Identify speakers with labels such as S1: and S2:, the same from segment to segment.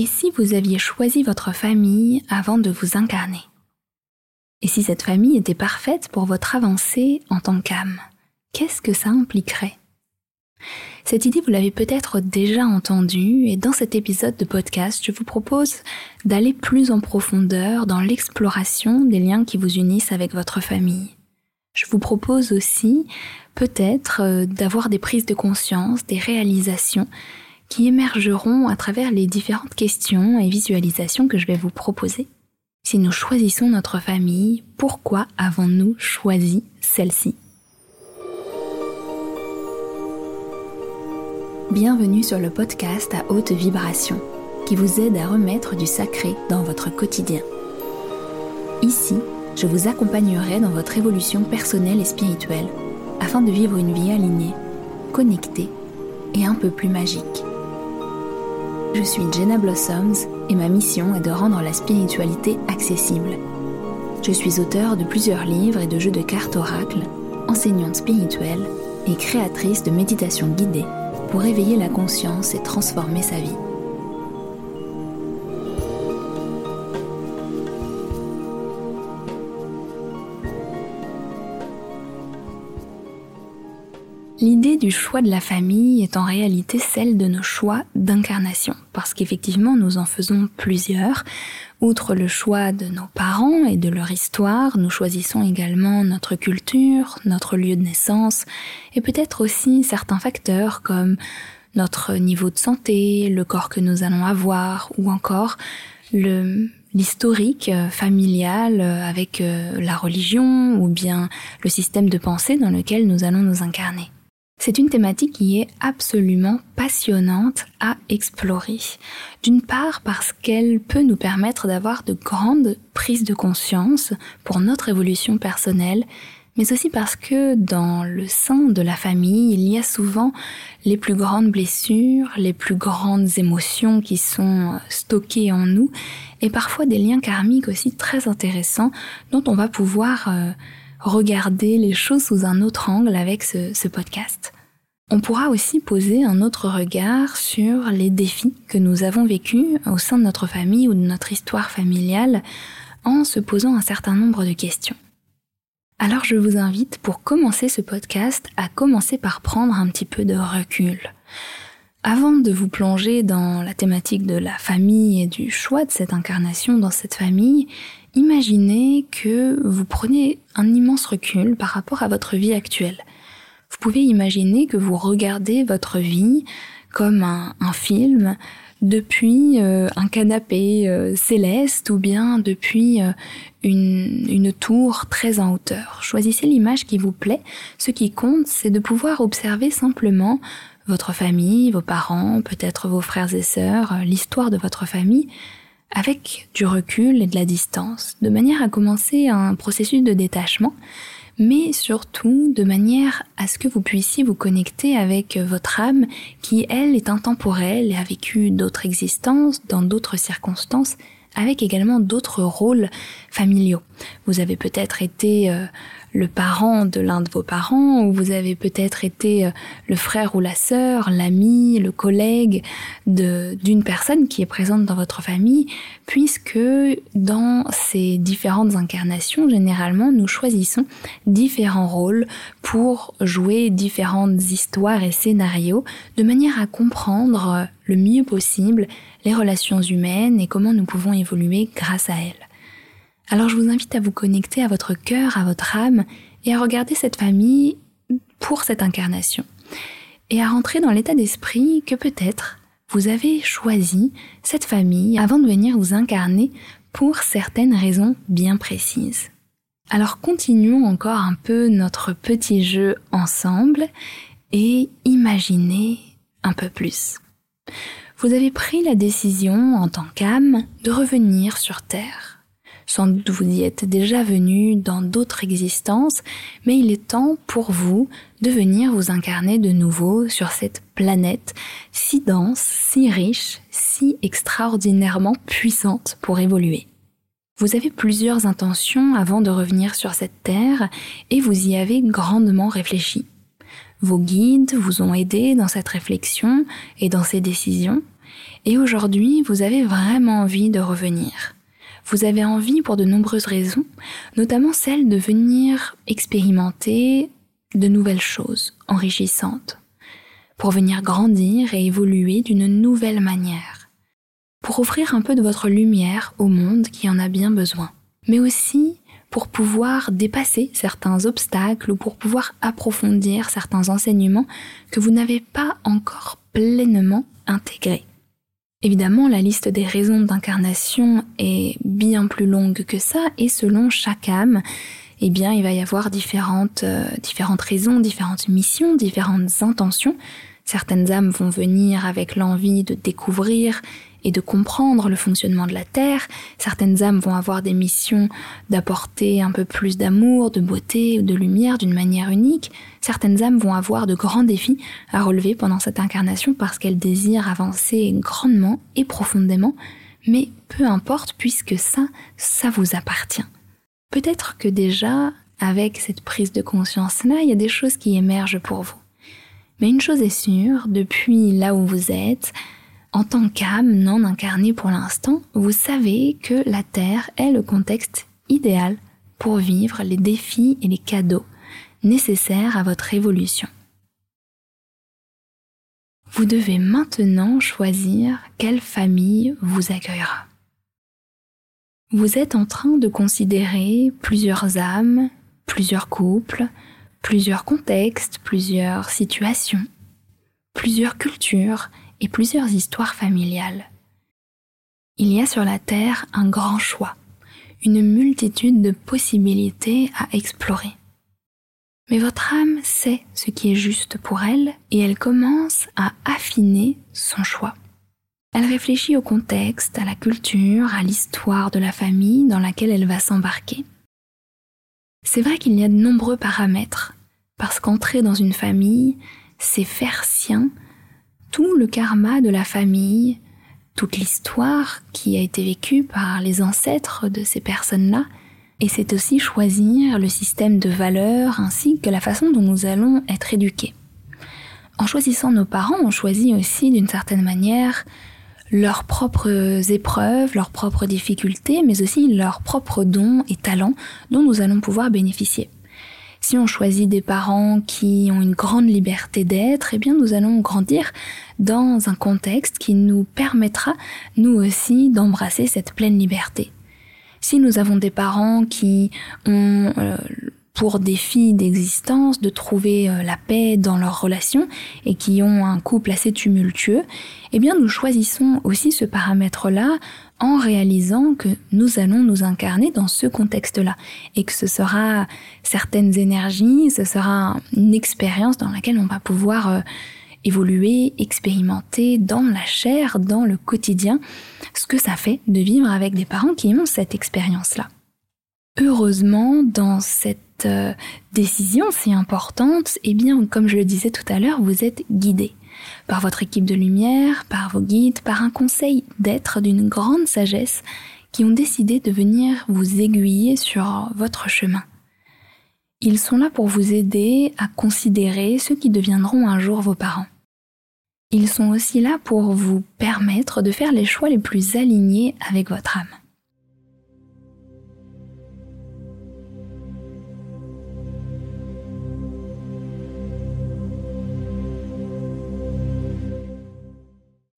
S1: Et si vous aviez choisi votre famille avant de vous incarner? Et si cette famille était parfaite pour votre avancée en tant qu'âme Qu'est-ce que ça impliquerait? Cette idée, vous l'avez peut-être déjà entendue, et dans cet épisode de podcast, je vous propose d'aller plus en profondeur dans l'exploration des liens qui vous unissent avec votre famille. Je vous propose aussi peut-être euh, d'avoir des prises de conscience, des réalisations qui émergeront à travers les différentes questions et visualisations que je vais vous proposer. Si nous choisissons notre famille, pourquoi avons-nous choisi celle-ci? Bienvenue sur le podcast à haute vibration qui vous aide à remettre du sacré dans votre quotidien. Ici, je vous accompagnerai dans votre évolution personnelle et spirituelle afin de vivre une vie alignée, connectée et un peu plus magique. Je suis Jenna Blossoms et ma mission est de rendre la spiritualité accessible. Je suis auteur de plusieurs livres et de jeux de cartes oracles, enseignante spirituelle et créatrice de méditation guidée pour éveiller la conscience et transformer sa vie. L'idée du choix de la famille est en réalité celle de nos choix d'incarnation, parce qu'effectivement nous en faisons plusieurs. Outre le choix de nos parents et de leur histoire, nous choisissons également notre culture, notre lieu de naissance, et peut-être aussi certains facteurs comme notre niveau de santé, le corps que nous allons avoir, ou encore l'historique familial avec euh, la religion ou bien le système de pensée dans lequel nous allons nous incarner. C'est une thématique qui est absolument passionnante à explorer. D'une part parce qu'elle peut nous permettre d'avoir de grandes prises de conscience pour notre évolution personnelle, mais aussi parce que dans le sein de la famille, il y a souvent les plus grandes blessures, les plus grandes émotions qui sont stockées en nous, et parfois des liens karmiques aussi très intéressants dont on va pouvoir euh, regarder les choses sous un autre angle avec ce, podcast. On pourra aussi poser un autre regard sur les défis que nous avons vécus au sein de notre famille ou de notre histoire familiale en se posant un certain nombre de questions. Alors je vous invite pour commencer ce podcast à commencer par prendre un petit peu de recul. Avant de vous plonger dans la thématique de la famille et du choix de cette incarnation dans cette famille, imaginez que vous prenez un immense recul par rapport à votre vie actuelle. Vous pouvez imaginer que vous regardez votre vie comme un, film depuis euh, un canapé euh, céleste ou bien depuis euh, une, une tour très en hauteur. Choisissez l'image qui vous plaît. Ce qui compte, c'est de pouvoir observer simplement votre famille, vos parents, peut-être vos frères et sœurs, l'histoire de votre famille, avec du recul et de la distance, de manière à commencer un processus de détachement mais surtout de manière à ce que vous puissiez vous connecter avec votre âme qui, elle, est intemporelle et a vécu d'autres existences dans d'autres circonstances avec également d'autres rôles familiaux. Vous avez peut-être été euh, le parent de l'un de vos parents, ou vous avez peut-être été euh, le frère ou la sœur, l'ami, le collègue d'une personne qui est présente dans votre famille, puisque dans ces différentes incarnations, généralement, nous choisissons différents rôles pour jouer différentes histoires et scénarios, de manière à comprendre le mieux possible les relations humaines et comment nous pouvons évoluer grâce à elles. Alors je vous invite à vous connecter à votre cœur, à votre âme, et à regarder cette famille pour cette incarnation. Et à rentrer dans l'état d'esprit que peut-être vous avez choisi cette famille avant de venir vous incarner pour certaines raisons bien précises. Alors continuons encore un peu notre petit jeu ensemble et imaginez un peu plus. Vous avez pris la décision en tant qu'âme de revenir sur Terre. Sans doute vous y êtes déjà venu dans d'autres existences, mais il est temps pour vous de venir vous incarner de nouveau sur cette planète si dense, si riche, si extraordinairement puissante pour évoluer. Vous avez plusieurs intentions avant de revenir sur cette terre et vous y avez grandement réfléchi. Vos guides vous ont aidé dans cette réflexion et dans ces décisions, Et aujourd'hui, vous avez vraiment envie de revenir. Vous avez envie pour de nombreuses raisons, notamment celle de venir expérimenter de nouvelles choses enrichissantes, pour venir grandir et évoluer d'une nouvelle manière, pour offrir un peu de votre lumière au monde qui en a bien besoin, mais aussi pour pouvoir dépasser certains obstacles ou pour pouvoir approfondir certains enseignements que vous n'avez pas encore pleinement intégrés. Évidemment, la liste des raisons d'incarnation est bien plus longue que ça et selon chaque âme, eh bien, il va y avoir différentes, euh, différentes raisons, différentes missions, différentes intentions. Certaines âmes vont venir avec l'envie de découvrir et de comprendre le fonctionnement de la Terre. Certaines âmes vont avoir des missions d'apporter un peu plus d'amour, de beauté ou de lumière d'une manière unique. Certaines âmes vont avoir de grands défis à relever pendant cette incarnation parce qu'elles désirent avancer grandement et profondément. Mais peu importe puisque ça, ça vous appartient. Peut-être que déjà, avec cette prise de conscience-là, il y a des choses qui émergent pour vous. Mais une chose est sûre, depuis là où vous êtes, en tant qu'âme non incarnée pour l'instant, vous savez que la Terre est le contexte idéal pour vivre les défis et les cadeaux nécessaires à votre évolution. Vous devez maintenant choisir quelle famille vous accueillera. Vous êtes en train de considérer plusieurs âmes, plusieurs couples, plusieurs contextes, plusieurs situations, plusieurs cultures et plusieurs histoires familiales. Il y a sur la Terre un grand choix, une multitude de possibilités à explorer. Mais votre âme sait ce qui est juste pour elle et elle commence à affiner son choix. Elle réfléchit au contexte, à la culture, à l'histoire de la famille dans laquelle elle va s'embarquer. C'est vrai qu'il y a de nombreux paramètres, parce qu'entrer dans une famille, c'est faire sien tout le karma de la famille, toute l'histoire qui a été vécue par les ancêtres de ces personnes-là, et c'est aussi choisir le système de valeurs ainsi que la façon dont nous allons être éduqués. En choisissant nos parents, on choisit aussi d'une certaine manière leurs propres épreuves, leurs propres difficultés, mais aussi leurs propres dons et talents dont nous allons pouvoir bénéficier. Si on choisit des parents qui ont une grande liberté d'être, eh bien nous allons grandir dans un contexte qui nous permettra, nous aussi, d'embrasser cette pleine liberté. Si nous avons des parents qui ont euh, pour défi d'existence de trouver euh, la paix dans leurs relations et qui ont un couple assez tumultueux, eh bien nous choisissons aussi ce paramètre-là en réalisant que nous allons nous incarner dans ce contexte-là et que ce sera certaines énergies, ce sera une expérience dans laquelle on va pouvoir euh, évoluer, expérimenter dans la chair, dans le quotidien, ce que ça fait de vivre avec des parents qui ont cette expérience-là. Heureusement, dans cette euh, décision si importante, eh bien, comme je le disais tout à l'heure, vous êtes guidé par votre équipe de lumière, par vos guides, par un conseil d'être d'une grande sagesse qui ont décidé de venir vous aiguiller sur votre chemin. Ils sont là pour vous aider à considérer ceux qui deviendront un jour vos parents. Ils sont aussi là pour vous permettre de faire les choix les plus alignés avec votre âme.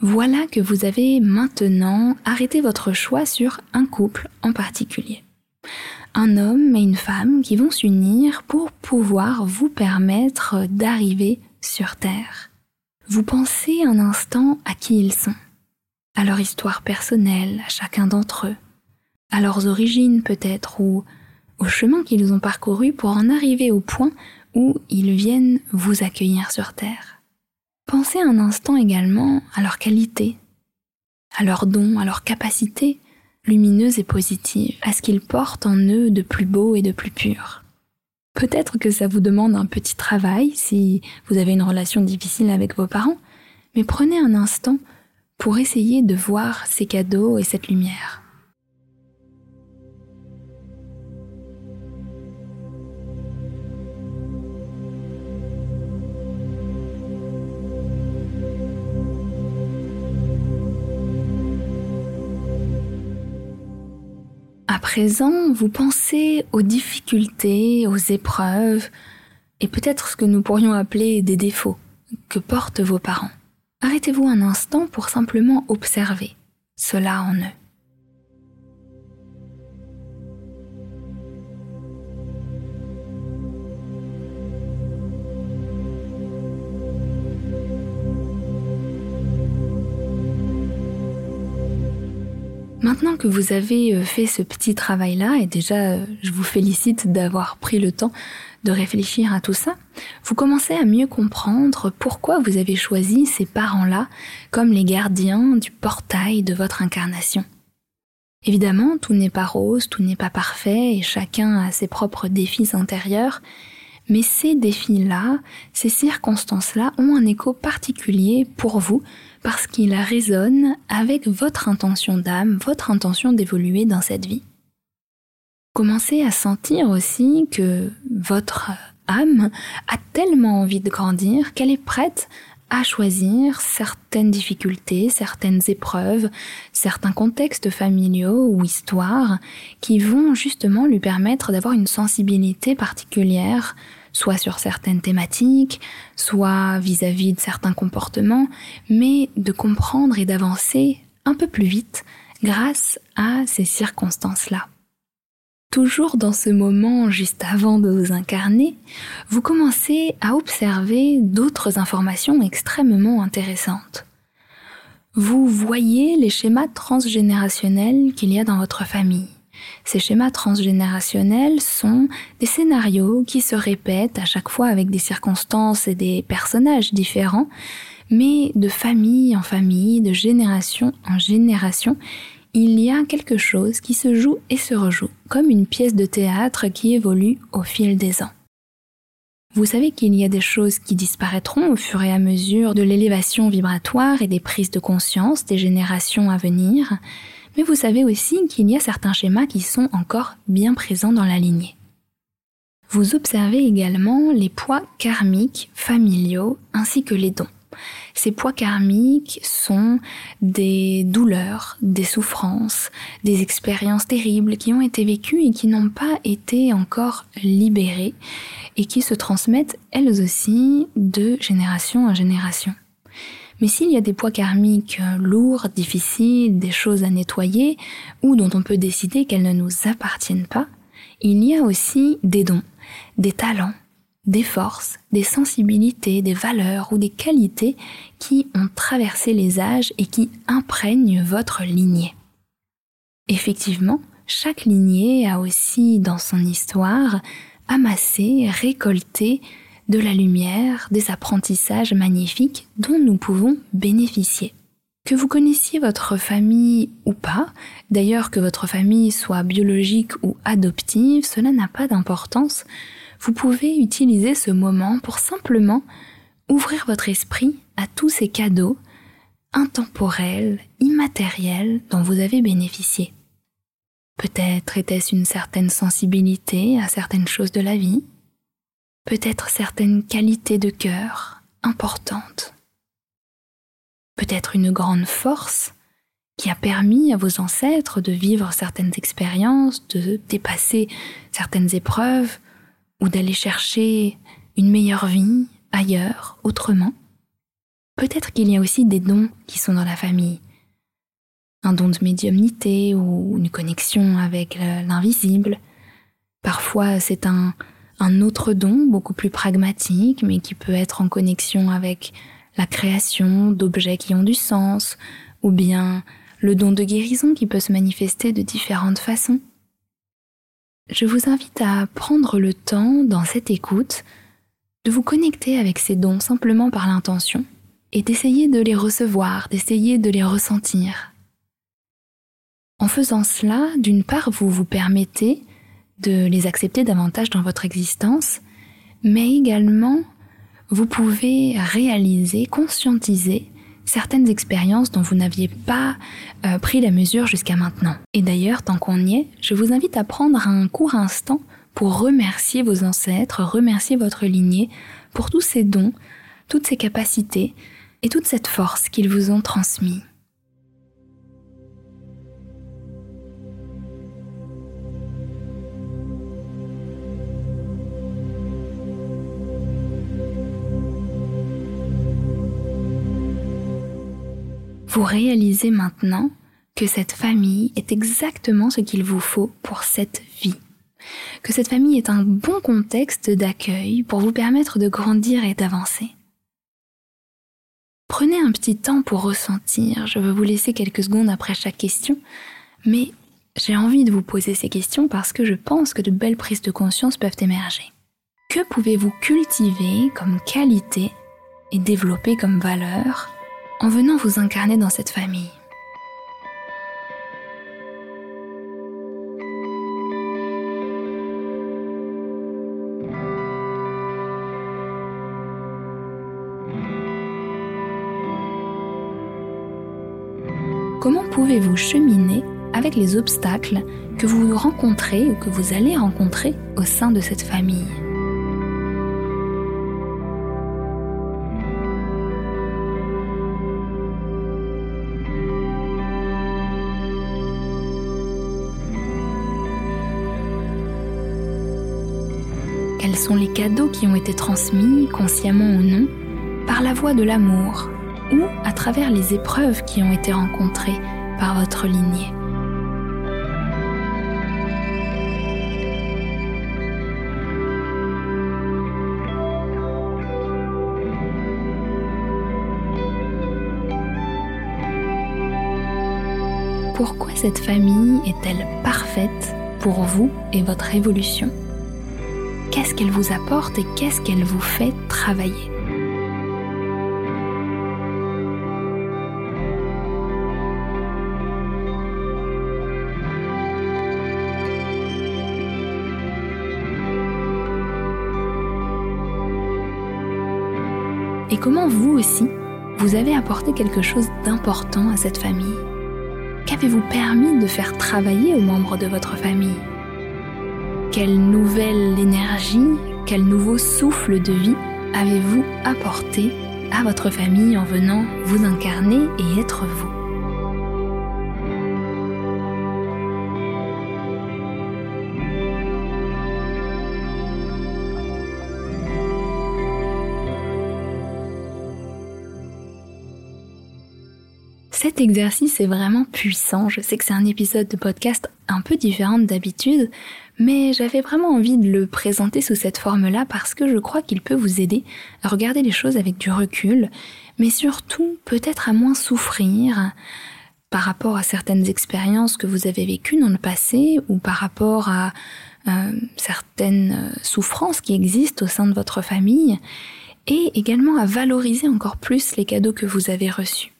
S1: Voilà que vous avez maintenant arrêté votre choix sur un couple en particulier. Un homme et une femme qui vont s'unir pour pouvoir vous permettre d'arriver sur Terre. Vous pensez un instant à qui ils sont, à leur histoire personnelle, à chacun d'entre eux, à leurs origines peut-être, ou au chemin qu'ils ont parcouru pour en arriver au point où ils viennent vous accueillir sur Terre. Pensez un instant également à leurs qualités, à leurs dons, à leurs capacités lumineuses et positives, à ce qu'ils portent en eux de plus beau et de plus pur. Peut-être que ça vous demande un petit travail si vous avez une relation difficile avec vos parents, mais prenez un instant pour essayer de voir ces cadeaux et cette lumière. Présent, vous pensez aux difficultés, aux épreuves, et peut-être ce que nous pourrions appeler des défauts que portent vos parents. Arrêtez-vous un instant pour simplement observer cela en eux. Maintenant que vous avez euh, fait ce petit travail-là, et déjà euh, je vous félicite d'avoir pris le temps de réfléchir à tout ça, vous commencez à mieux comprendre pourquoi vous avez choisi ces parents-là comme les gardiens du portail de votre incarnation. Évidemment, tout n'est pas rose, tout n'est pas parfait, et chacun a ses propres défis intérieurs, mais ces défis-là, ces circonstances-là ont un écho particulier pour vous parce qu'il résonne avec votre intention d'âme, votre intention d'évoluer dans cette vie. Commencez à sentir aussi que votre âme a tellement envie de grandir qu'elle est prête à choisir certaines difficultés, certaines épreuves, certains contextes familiaux ou histoires qui vont justement lui permettre d'avoir une sensibilité particulière soit sur certaines thématiques, soit vis-à-vis de certains comportements, mais de comprendre et d'avancer un peu plus vite grâce à ces circonstances-là. Toujours dans ce moment juste avant de vous incarner, vous commencez à observer d'autres informations extrêmement intéressantes. Vous voyez les schémas transgénérationnels qu'il y a dans votre famille. Ces schémas transgénérationnels sont des scénarios qui se répètent à chaque fois avec des circonstances et des personnages différents, mais de famille en famille, de génération en génération, il y a quelque chose qui se joue et se rejoue, comme une pièce de théâtre qui évolue au fil des ans. Vous savez qu'il y a des choses qui disparaîtront au fur et à mesure de l'élévation vibratoire et des prises de conscience des générations à venir, mais vous savez aussi qu'il y a certains schémas qui sont encore bien présents dans la lignée. Vous observez également les poids karmiques familiaux ainsi que les dons. Ces poids karmiques sont des douleurs, des souffrances, des expériences terribles qui ont été vécues et qui n'ont pas été encore libérées et qui se transmettent elles aussi de génération en génération. Mais s'il y a des poids karmiques lourds, difficiles, des choses à nettoyer, ou dont on peut décider qu'elles ne nous appartiennent pas, il y a aussi des dons, des talents, des forces, des sensibilités, des valeurs ou des qualités qui ont traversé les âges et qui imprègnent votre lignée. Effectivement, chaque lignée a aussi dans son histoire amassé, récolté de la lumière, des apprentissages magnifiques dont nous pouvons bénéficier. Que vous connaissiez votre famille ou pas, d'ailleurs que votre famille soit biologique ou adoptive, cela n'a pas d'importance. Vous pouvez utiliser ce moment pour simplement ouvrir votre esprit à tous ces cadeaux intemporels, immatériels dont vous avez bénéficié. Peut-être était-ce une certaine sensibilité à certaines choses de la vie, peut-être certaines qualités de cœur importantes, peut-être une grande force qui a permis à vos ancêtres de vivre certaines expériences, de dépasser certaines épreuves ou d'aller chercher une meilleure vie ailleurs, autrement. Peut-être qu'il y a aussi des dons qui sont dans la famille. Un don de médiumnité ou une connexion avec l'invisible. Parfois c'est un, autre don beaucoup plus pragmatique, mais qui peut être en connexion avec la création d'objets qui ont du sens, ou bien le don de guérison qui peut se manifester de différentes façons. Je vous invite à prendre le temps, dans cette écoute, de vous connecter avec ces dons simplement par l'intention, et d'essayer de les recevoir, d'essayer de les ressentir. En faisant cela, d'une part, vous vous permettez de les accepter davantage dans votre existence, mais également vous pouvez réaliser, conscientiser certaines expériences dont vous n'aviez pas euh, pris la mesure jusqu'à maintenant. Et d'ailleurs, tant qu'on y est, je vous invite à prendre un court instant pour remercier vos ancêtres, remercier votre lignée pour tous ces dons, toutes ces capacités et toute cette force qu'ils vous ont transmis. Vous réalisez maintenant que cette famille est exactement ce qu'il vous faut pour cette vie. Que cette famille est un bon contexte d'accueil pour vous permettre de grandir et d'avancer. Prenez un petit temps pour ressentir, je veux vous laisser quelques secondes après chaque question, mais j'ai envie de vous poser ces questions parce que je pense que de belles prises de conscience peuvent émerger. Que pouvez-vous cultiver comme qualité et développer comme valeur en venant vous incarner dans cette famille. Comment pouvez-vous cheminer avec les obstacles que vous rencontrez ou que vous allez rencontrer au sein de cette famille? Sont les cadeaux qui ont été transmis, consciemment ou non, par la voie de l'amour ou à travers les épreuves qui ont été rencontrées par votre lignée. Pourquoi cette famille est-elle parfaite pour vous et votre évolution? Qu'est-ce qu'elle vous apporte et qu'est-ce qu'elle vous fait travailler et comment vous aussi, vous avez apporté quelque chose d'important à cette famille? Qu'avez-vous permis de faire travailler aux membres de votre famille? Quelle nouvelle énergie, quel nouveau souffle de vie avez-vous apporté à votre famille en venant vous incarner et être vous? Cet exercice est vraiment puissant. Je sais que c'est un épisode de podcast un peu différent d'habitude, mais j'avais vraiment envie de le présenter sous cette forme-là parce que je crois qu'il peut vous aider à regarder les choses avec du recul, mais surtout peut-être à moins souffrir par rapport à certaines expériences que vous avez vécues dans le passé ou par rapport à euh, certaines souffrances qui existent au sein de votre famille et également à valoriser encore plus les cadeaux que vous avez reçus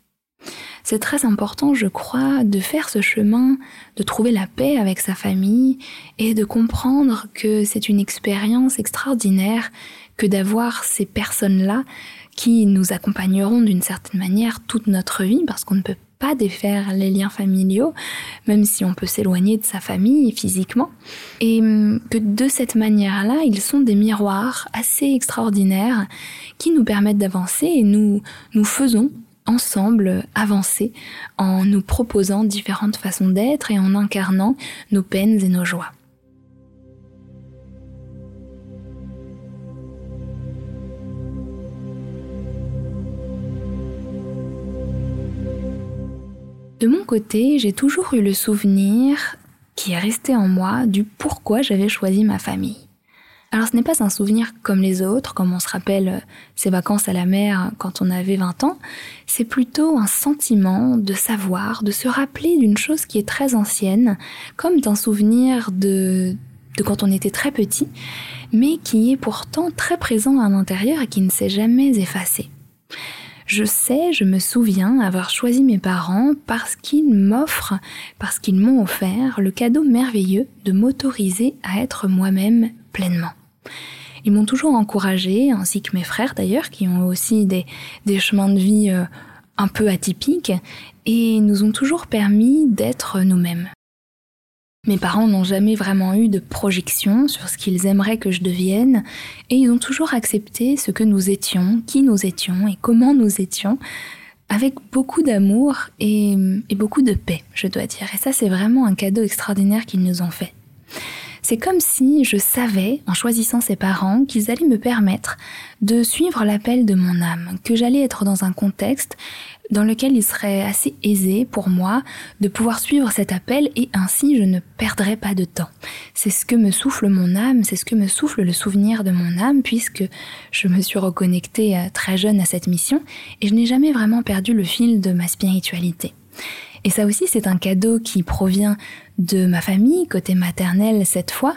S1: c'est très important, je crois, de faire ce chemin, de trouver la paix avec sa famille et de comprendre que c'est une expérience extraordinaire que d'avoir ces personnes-là qui nous accompagneront d'une certaine manière toute notre vie parce qu'on ne peut pas défaire les liens familiaux, même si on peut s'éloigner de sa famille physiquement, et que de cette manière-là, ils sont des miroirs assez extraordinaires qui nous permettent d'avancer et nous nous faisons ensemble avancer en nous proposant différentes façons d'être et en incarnant nos peines et nos joies. De mon côté, j'ai toujours eu le souvenir qui est resté en moi du pourquoi j'avais choisi ma famille. Alors ce n'est pas un souvenir comme les autres, comme on se rappelle euh, ses vacances à la mer quand on avait 20 ans, c'est plutôt un sentiment de savoir, de se rappeler d'une chose qui est très ancienne, comme d'un souvenir de, de quand on était très petit, mais qui est pourtant très présent à l'intérieur et qui ne s'est jamais effacé. Je sais, je me souviens avoir choisi mes parents parce qu'ils m'offrent, parce qu'ils m'ont offert le cadeau merveilleux de m'autoriser à être moi-même pleinement. Ils m'ont toujours encouragé, ainsi que mes frères d'ailleurs, qui ont aussi des, chemins de vie euh, un peu atypiques, et nous ont toujours permis d'être nous-mêmes. Mes parents n'ont jamais vraiment eu de projection sur ce qu'ils aimeraient que je devienne, et ils ont toujours accepté ce que nous étions, qui nous étions et comment nous étions, avec beaucoup d'amour et, et beaucoup de paix, je dois dire. Et ça, c'est vraiment un cadeau extraordinaire qu'ils nous ont fait. C'est comme si je savais, en choisissant ces parents, qu'ils allaient me permettre de suivre l'appel de mon âme, que j'allais être dans un contexte dans lequel il serait assez aisé pour moi de pouvoir suivre cet appel et ainsi je ne perdrais pas de temps. C'est ce que me souffle mon âme, c'est ce que me souffle le souvenir de mon âme puisque je me suis reconnectée euh, très jeune à cette mission et je n'ai jamais vraiment perdu le fil de ma spiritualité. Et ça aussi, c'est un cadeau qui provient de ma famille, côté maternel cette fois,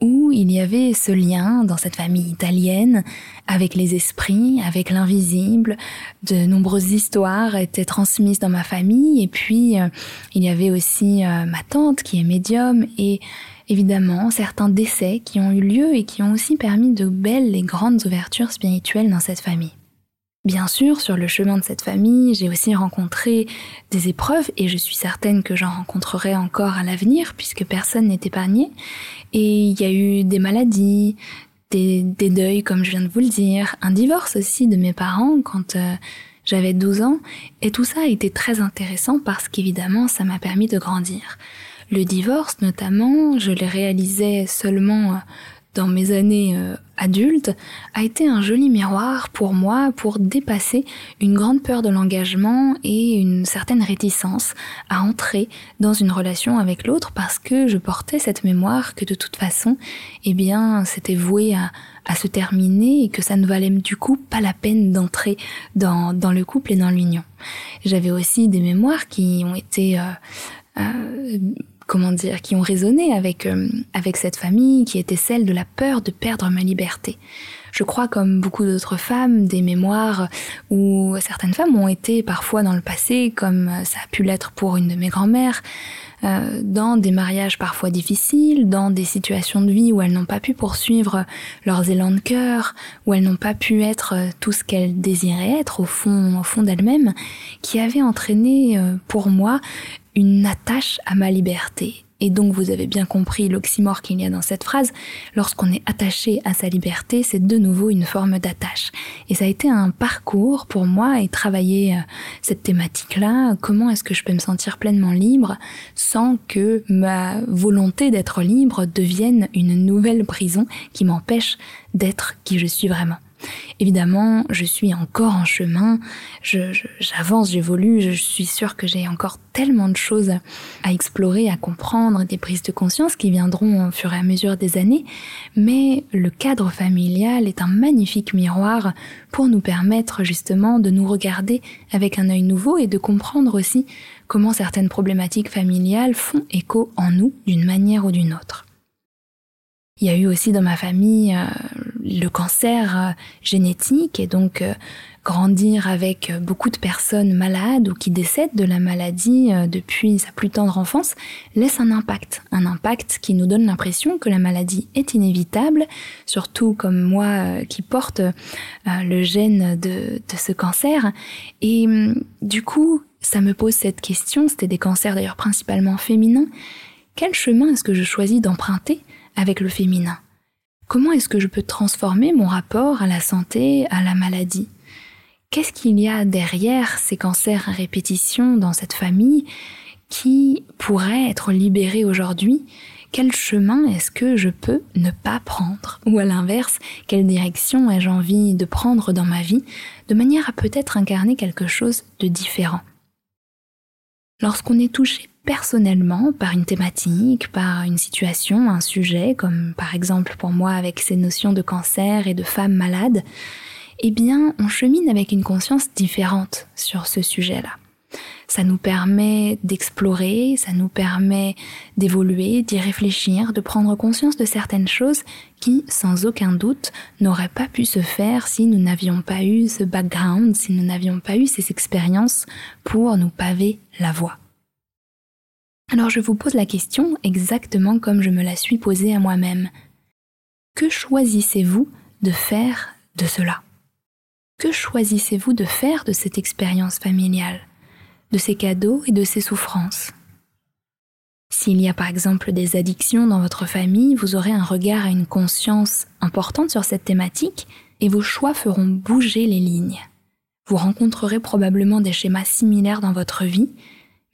S1: où il y avait ce lien dans cette famille italienne avec les esprits, avec l'invisible. De nombreuses histoires étaient transmises dans ma famille et puis euh, il y avait aussi euh, ma tante qui est médium et évidemment certains décès qui ont eu lieu et qui ont aussi permis de belles et grandes ouvertures spirituelles dans cette famille. Bien sûr, sur le chemin de cette famille, j'ai aussi rencontré des épreuves et je suis certaine que j'en rencontrerai encore à l'avenir puisque personne n'est épargné. Et il y a eu des maladies, des, deuils comme je viens de vous le dire, un divorce aussi de mes parents quand euh, j'avais 12 ans et tout ça a été très intéressant parce qu'évidemment ça m'a permis de grandir. Le divorce notamment, je le réalisais seulement euh, dans mes années euh, adultes a été un joli miroir pour moi pour dépasser une grande peur de l'engagement et une certaine réticence à entrer dans une relation avec l'autre parce que je portais cette mémoire que de toute façon, eh bien, c'était voué à, se terminer et que ça ne valait du coup pas la peine d'entrer dans, dans le couple et dans l'union. J'avais aussi des mémoires qui ont été euh, euh, comment dire, qui ont résonné avec, euh, avec cette famille, qui était celle de la peur de perdre ma liberté. Je crois, comme beaucoup d'autres femmes, des mémoires où certaines femmes ont été parfois dans le passé, comme ça a pu l'être pour une de mes grand-mères, euh, dans des mariages parfois difficiles, dans des situations de vie où elles n'ont pas pu poursuivre leurs élans de cœur, où elles n'ont pas pu être tout ce qu'elles désiraient être au fond, au fond d'elles-mêmes, qui avaient entraîné euh, pour moi une attache à ma liberté. Et donc vous avez bien compris l'oxymore qu'il y a dans cette phrase, lorsqu'on est attaché à sa liberté, c'est de nouveau une forme d'attache. Et ça a été un parcours pour moi et travailler euh, cette thématique-là, comment est-ce que je peux me sentir pleinement libre sans que ma volonté d'être libre devienne une nouvelle prison qui m'empêche d'être qui je suis vraiment? Évidemment, je suis encore en chemin, j'avance, j'évolue, je suis sûre que j'ai encore tellement de choses à explorer, à comprendre, des prises de conscience qui viendront au fur et à mesure des années, mais le cadre familial est un magnifique miroir pour nous permettre justement de nous regarder avec un œil nouveau et de comprendre aussi comment certaines problématiques familiales font écho en nous d'une manière ou d'une autre. Il y a eu aussi dans ma famille euh, le cancer euh, génétique et donc euh, grandir avec beaucoup de personnes malades ou qui décèdent de la maladie depuis sa plus tendre enfance laisse un impact, un impact qui nous donne l'impression que la maladie est inévitable, surtout comme moi qui porte le gène de, de ce cancer. Et hum, du coup, ça me pose cette question, c'était des cancers d'ailleurs principalement féminins, quel chemin est-ce que je choisis d'emprunter avec le féminin? Comment est-ce que je peux transformer mon rapport à la santé, à la maladie? Qu'est-ce qu'il y a derrière ces cancers à répétition dans cette famille qui pourrait être libéré aujourd'hui? Quel chemin est-ce que je peux ne pas prendre? Ou à l'inverse, quelle direction ai-je envie de prendre dans ma vie de manière à peut-être incarner quelque chose de différent? Lorsqu'on est touché personnellement par une thématique, par une situation, un sujet, comme par exemple pour moi avec ces notions de cancer et de femmes malades, eh bien, on chemine avec une conscience différente sur ce sujet-là. Ça nous permet d'explorer, ça nous permet d'évoluer, d'y réfléchir, de prendre conscience de certaines choses qui, sans aucun doute, n'auraient pas pu se faire si nous n'avions pas eu ce background, si nous n'avions pas eu ces expériences pour nous paver la voie. Alors je vous pose la question exactement comme je me la suis posée à moi-même. Que choisissez-vous de faire de cela? Que choisissez-vous de faire de cette expérience familiale, de ces cadeaux et de ces souffrances S'il y a par exemple des addictions dans votre famille, vous aurez un regard et une conscience importante sur cette thématique et vos choix feront bouger les lignes. Vous rencontrerez probablement des schémas similaires dans votre vie,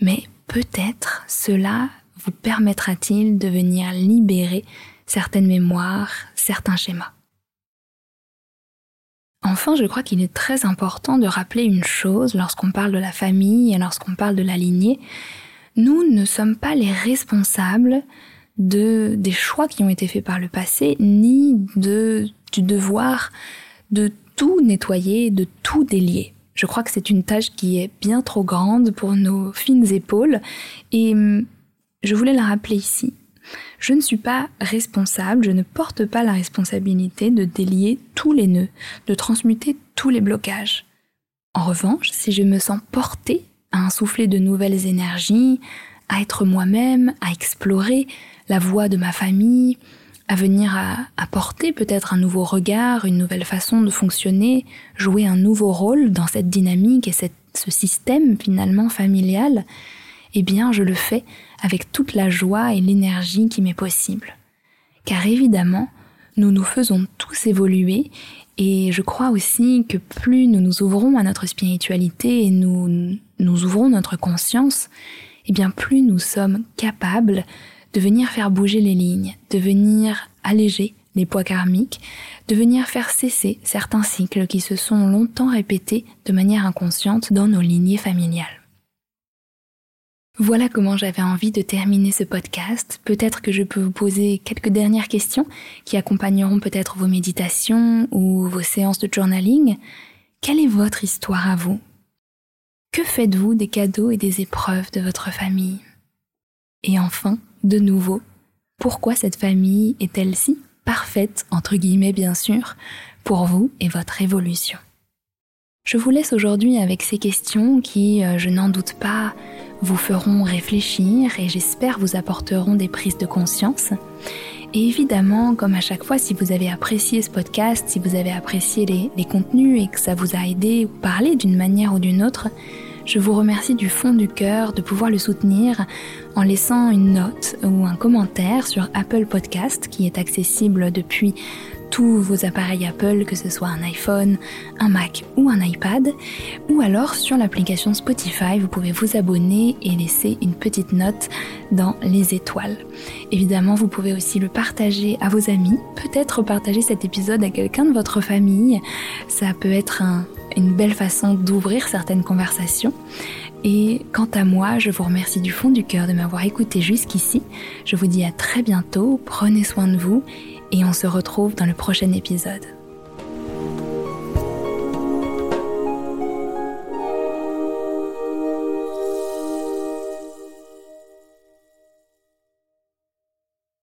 S1: mais peut-être cela vous permettra-t-il de venir libérer certaines mémoires, certains schémas. Enfin, je crois qu'il est très important de rappeler une chose lorsqu'on parle de la famille et lorsqu'on parle de la lignée. Nous ne sommes pas les responsables de, des choix qui ont été faits par le passé, ni de, du devoir de tout nettoyer, de tout délier. Je crois que c'est une tâche qui est bien trop grande pour nos fines épaules et hum, je voulais la rappeler ici. Je ne suis pas responsable, je ne porte pas la responsabilité de délier tous les nœuds, de transmuter tous les blocages. En revanche, si je me sens portée à insouffler de nouvelles énergies, à être moi-même, à explorer la voie de ma famille, à venir apporter peut-être un nouveau regard, une nouvelle façon de fonctionner, jouer un nouveau rôle dans cette dynamique et ce système finalement familial, eh bien je le fais avec toute la joie et l'énergie qui m'est possible. Car évidemment, nous nous faisons tous évoluer et je crois aussi que plus nous nous ouvrons à notre spiritualité et nous nous ouvrons notre conscience, eh bien plus nous sommes capables de venir faire bouger les lignes, de venir alléger les poids karmiques, de venir faire cesser certains cycles qui se sont longtemps répétés de manière inconsciente dans nos lignées familiales. Voilà comment j'avais envie de terminer ce podcast. Peut-être que je peux vous poser quelques dernières questions qui accompagneront peut-être vos méditations ou vos séances de journaling. Quelle est votre histoire à vous? Que faites-vous des cadeaux et des épreuves de votre famille? Et enfin, de nouveau, pourquoi cette famille est-elle si parfaite, entre guillemets bien sûr, pour vous et votre évolution? Je vous laisse aujourd'hui avec ces questions qui, euh, je n'en doute pas, vous feront réfléchir et j'espère vous apporteront des prises de conscience. Et évidemment, comme à chaque fois, si vous avez apprécié ce podcast, si vous avez apprécié les, contenus et que ça vous a aidé ou parlé d'une manière ou d'une autre, je vous remercie du fond du cœur de pouvoir le soutenir en laissant une note ou un commentaire sur Apple Podcast qui est accessible depuis tous vos appareils Apple, que ce soit un iPhone, un Mac ou un iPad, ou alors sur l'application Spotify, vous pouvez vous abonner et laisser une petite note dans les étoiles. Évidemment, vous pouvez aussi le partager à vos amis, peut-être partager cet épisode à quelqu'un de votre famille, ça peut être un, une belle façon d'ouvrir certaines conversations. Et quant à moi, je vous remercie du fond du cœur de m'avoir écouté jusqu'ici. Je vous dis à très bientôt, prenez soin de vous et on se retrouve dans le prochain épisode.